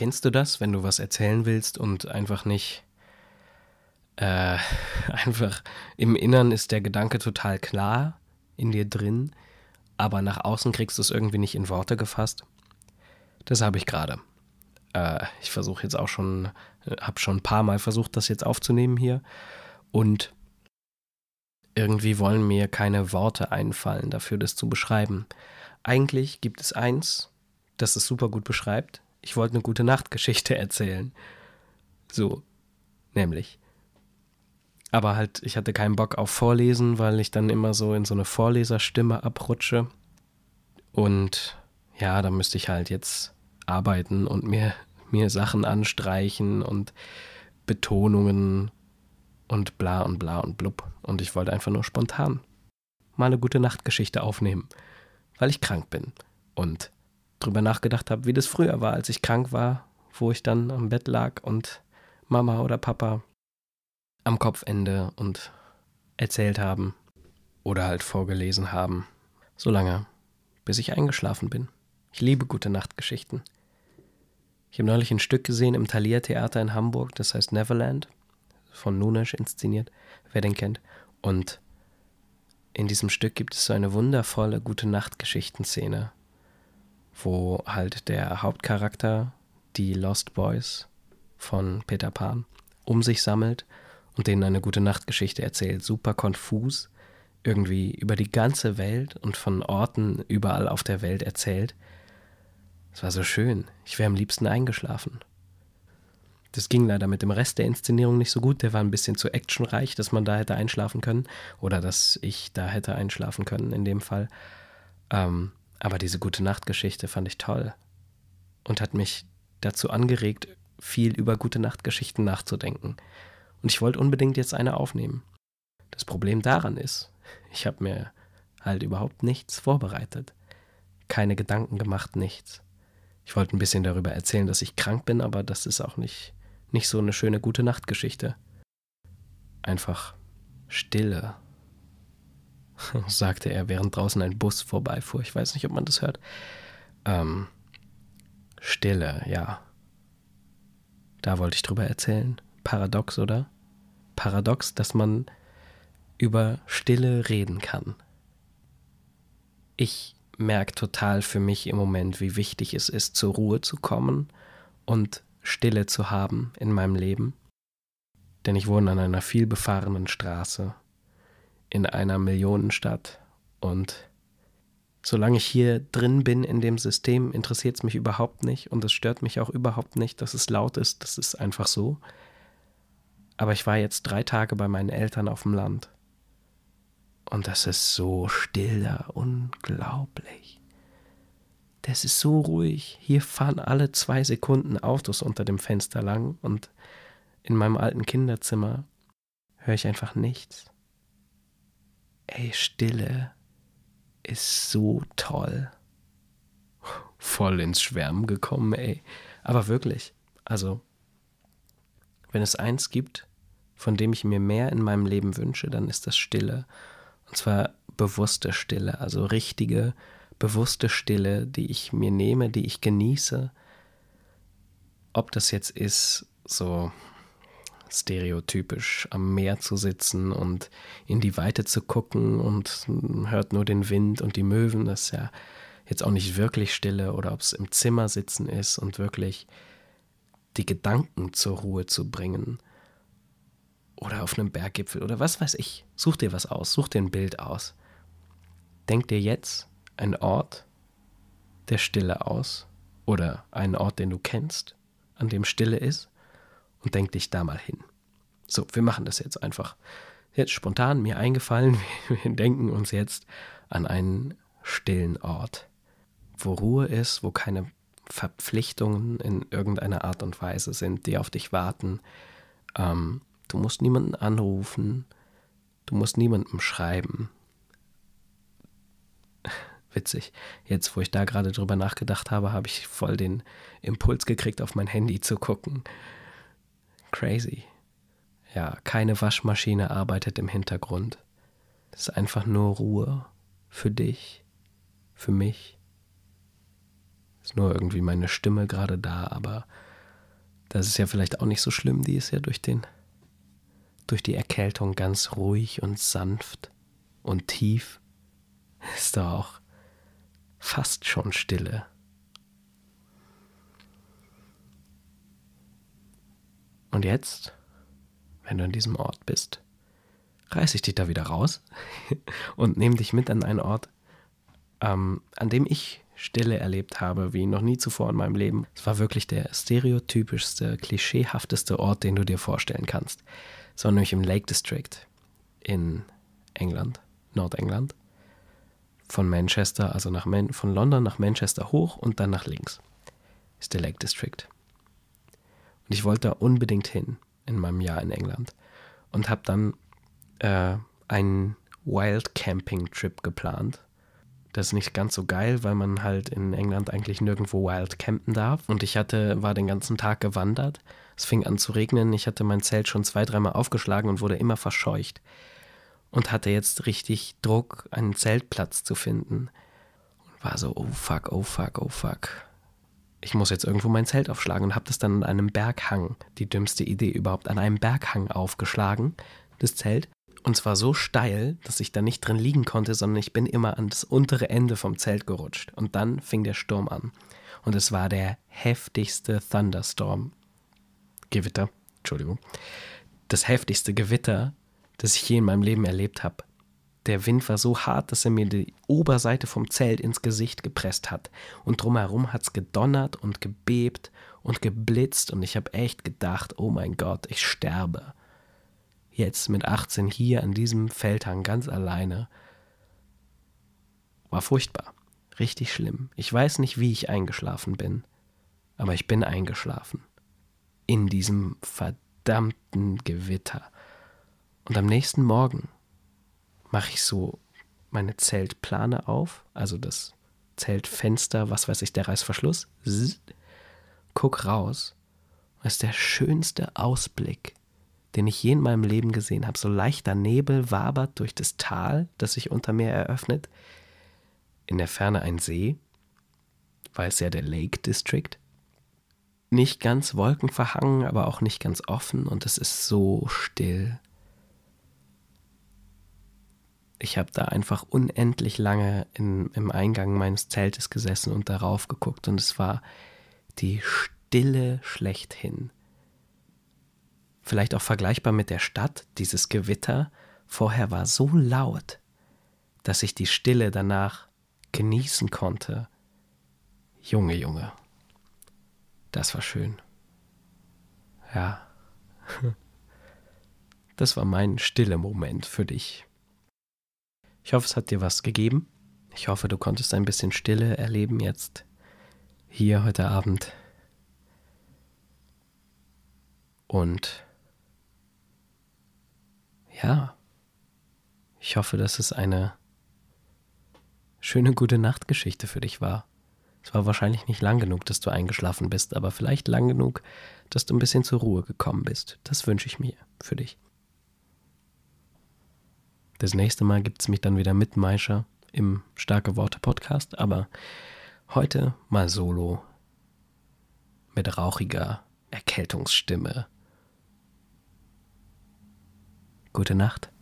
Kennst du das, wenn du was erzählen willst und einfach nicht äh, einfach im Innern ist der Gedanke total klar in dir drin, aber nach außen kriegst du es irgendwie nicht in Worte gefasst? Das habe ich gerade. Äh, ich versuche jetzt auch schon, habe schon ein paar Mal versucht, das jetzt aufzunehmen hier und irgendwie wollen mir keine Worte einfallen dafür, das zu beschreiben. Eigentlich gibt es eins, das es super gut beschreibt. Ich wollte eine gute Nachtgeschichte erzählen. So, nämlich. Aber halt, ich hatte keinen Bock auf Vorlesen, weil ich dann immer so in so eine Vorleserstimme abrutsche. Und ja, da müsste ich halt jetzt arbeiten und mir, mir Sachen anstreichen und Betonungen und bla und bla und blub. Und ich wollte einfach nur spontan mal eine gute Nachtgeschichte aufnehmen, weil ich krank bin. Und drüber nachgedacht habe, wie das früher war, als ich krank war, wo ich dann am Bett lag und Mama oder Papa am Kopfende und erzählt haben oder halt vorgelesen haben, solange bis ich eingeschlafen bin. Ich liebe gute Nachtgeschichten. Ich habe neulich ein Stück gesehen im Thalia Theater in Hamburg, das heißt Neverland, von Nunesch inszeniert, wer den kennt. Und in diesem Stück gibt es so eine wundervolle gute Nachtgeschichten-Szene, wo halt der Hauptcharakter, die Lost Boys von Peter Pan, um sich sammelt und denen eine gute Nachtgeschichte erzählt. Super konfus, irgendwie über die ganze Welt und von Orten überall auf der Welt erzählt. Es war so schön. Ich wäre am liebsten eingeschlafen. Das ging leider mit dem Rest der Inszenierung nicht so gut. Der war ein bisschen zu actionreich, dass man da hätte einschlafen können. Oder dass ich da hätte einschlafen können in dem Fall. Ähm, aber diese gute Nachtgeschichte fand ich toll. Und hat mich dazu angeregt, viel über gute Nachtgeschichten nachzudenken und ich wollte unbedingt jetzt eine aufnehmen. Das Problem daran ist, ich habe mir halt überhaupt nichts vorbereitet. Keine Gedanken gemacht, nichts. Ich wollte ein bisschen darüber erzählen, dass ich krank bin, aber das ist auch nicht, nicht so eine schöne gute Nachtgeschichte. Einfach Stille, sagte er, während draußen ein Bus vorbeifuhr. Ich weiß nicht, ob man das hört. Ähm, Stille, ja. Da wollte ich drüber erzählen paradox, oder? Paradox, dass man über Stille reden kann. Ich merke total für mich im Moment, wie wichtig es ist, zur Ruhe zu kommen und Stille zu haben in meinem Leben. Denn ich wohne an einer vielbefahrenen Straße in einer Millionenstadt und solange ich hier drin bin in dem System, interessiert es mich überhaupt nicht und es stört mich auch überhaupt nicht, dass es laut ist. Das ist einfach so. Aber ich war jetzt drei Tage bei meinen Eltern auf dem Land. Und das ist so still da, unglaublich. Das ist so ruhig. Hier fahren alle zwei Sekunden Autos unter dem Fenster lang und in meinem alten Kinderzimmer höre ich einfach nichts. Ey, Stille ist so toll. Voll ins Schwärmen gekommen, ey. Aber wirklich, also, wenn es eins gibt, von dem ich mir mehr in meinem Leben wünsche, dann ist das Stille. Und zwar bewusste Stille, also richtige, bewusste Stille, die ich mir nehme, die ich genieße. Ob das jetzt ist, so stereotypisch am Meer zu sitzen und in die Weite zu gucken und hört nur den Wind und die Möwen, das ist ja jetzt auch nicht wirklich Stille, oder ob es im Zimmer sitzen ist und wirklich die Gedanken zur Ruhe zu bringen oder auf einem Berggipfel oder was weiß ich. Such dir was aus, such dir ein Bild aus. Denk dir jetzt einen Ort der Stille aus oder einen Ort, den du kennst, an dem Stille ist und denk dich da mal hin. So, wir machen das jetzt einfach. Jetzt spontan mir eingefallen, wir denken uns jetzt an einen stillen Ort, wo Ruhe ist, wo keine Verpflichtungen in irgendeiner Art und Weise sind, die auf dich warten, ähm, Du musst niemanden anrufen. Du musst niemandem schreiben. Witzig. Jetzt, wo ich da gerade drüber nachgedacht habe, habe ich voll den Impuls gekriegt, auf mein Handy zu gucken. Crazy. Ja, keine Waschmaschine arbeitet im Hintergrund. Das ist einfach nur Ruhe. Für dich. Für mich. Ist nur irgendwie meine Stimme gerade da, aber Das ist ja vielleicht auch nicht so schlimm, die ist ja durch den durch die Erkältung ganz ruhig und sanft und tief. Ist doch auch fast schon Stille. Und jetzt, wenn du an diesem Ort bist, reiße ich dich da wieder raus und nehme dich mit an einen Ort, ähm, an dem ich Stille erlebt habe, wie noch nie zuvor in meinem Leben. Es war wirklich der stereotypischste, klischeehafteste Ort, den du dir vorstellen kannst. Es war nämlich im Lake District in England, Nordengland. Von Manchester, also nach Man von London nach Manchester hoch und dann nach links ist der Lake District. Und ich wollte da unbedingt hin in meinem Jahr in England und habe dann äh, einen Wild Camping Trip geplant. Das ist nicht ganz so geil, weil man halt in England eigentlich nirgendwo wild campen darf. Und ich hatte, war den ganzen Tag gewandert. Es fing an zu regnen. Ich hatte mein Zelt schon zwei, dreimal aufgeschlagen und wurde immer verscheucht. Und hatte jetzt richtig Druck, einen Zeltplatz zu finden. Und war so, oh fuck, oh fuck, oh fuck. Ich muss jetzt irgendwo mein Zelt aufschlagen und habe das dann an einem Berghang, die dümmste Idee überhaupt, an einem Berghang aufgeschlagen, das Zelt. Und zwar so steil, dass ich da nicht drin liegen konnte, sondern ich bin immer an das untere Ende vom Zelt gerutscht. Und dann fing der Sturm an. Und es war der heftigste Thunderstorm. Gewitter, Entschuldigung. Das heftigste Gewitter, das ich je in meinem Leben erlebt habe. Der Wind war so hart, dass er mir die Oberseite vom Zelt ins Gesicht gepresst hat. Und drumherum hat es gedonnert und gebebt und geblitzt. Und ich habe echt gedacht, oh mein Gott, ich sterbe jetzt mit 18 hier an diesem Feldhang ganz alleine, war furchtbar. Richtig schlimm. Ich weiß nicht, wie ich eingeschlafen bin, aber ich bin eingeschlafen. In diesem verdammten Gewitter. Und am nächsten Morgen mache ich so meine Zeltplane auf, also das Zeltfenster, was weiß ich, der Reißverschluss. Zzz, guck raus. Das ist der schönste Ausblick, den ich je in meinem Leben gesehen habe. So leichter Nebel wabert durch das Tal, das sich unter mir eröffnet. In der Ferne ein See, weil es ja der Lake District. Nicht ganz wolkenverhangen, aber auch nicht ganz offen und es ist so still. Ich habe da einfach unendlich lange in, im Eingang meines Zeltes gesessen und darauf geguckt und es war die Stille schlechthin vielleicht auch vergleichbar mit der Stadt, dieses Gewitter vorher war so laut, dass ich die Stille danach genießen konnte. Junge, Junge, das war schön. Ja, das war mein stille Moment für dich. Ich hoffe, es hat dir was gegeben. Ich hoffe, du konntest ein bisschen Stille erleben jetzt, hier heute Abend. Und ja, ich hoffe, dass es eine schöne gute Nachtgeschichte für dich war. Es war wahrscheinlich nicht lang genug, dass du eingeschlafen bist, aber vielleicht lang genug, dass du ein bisschen zur Ruhe gekommen bist. Das wünsche ich mir für dich. Das nächste Mal gibt es mich dann wieder mit Maischer im Starke Worte Podcast, aber heute mal solo mit rauchiger Erkältungsstimme Gute Nacht.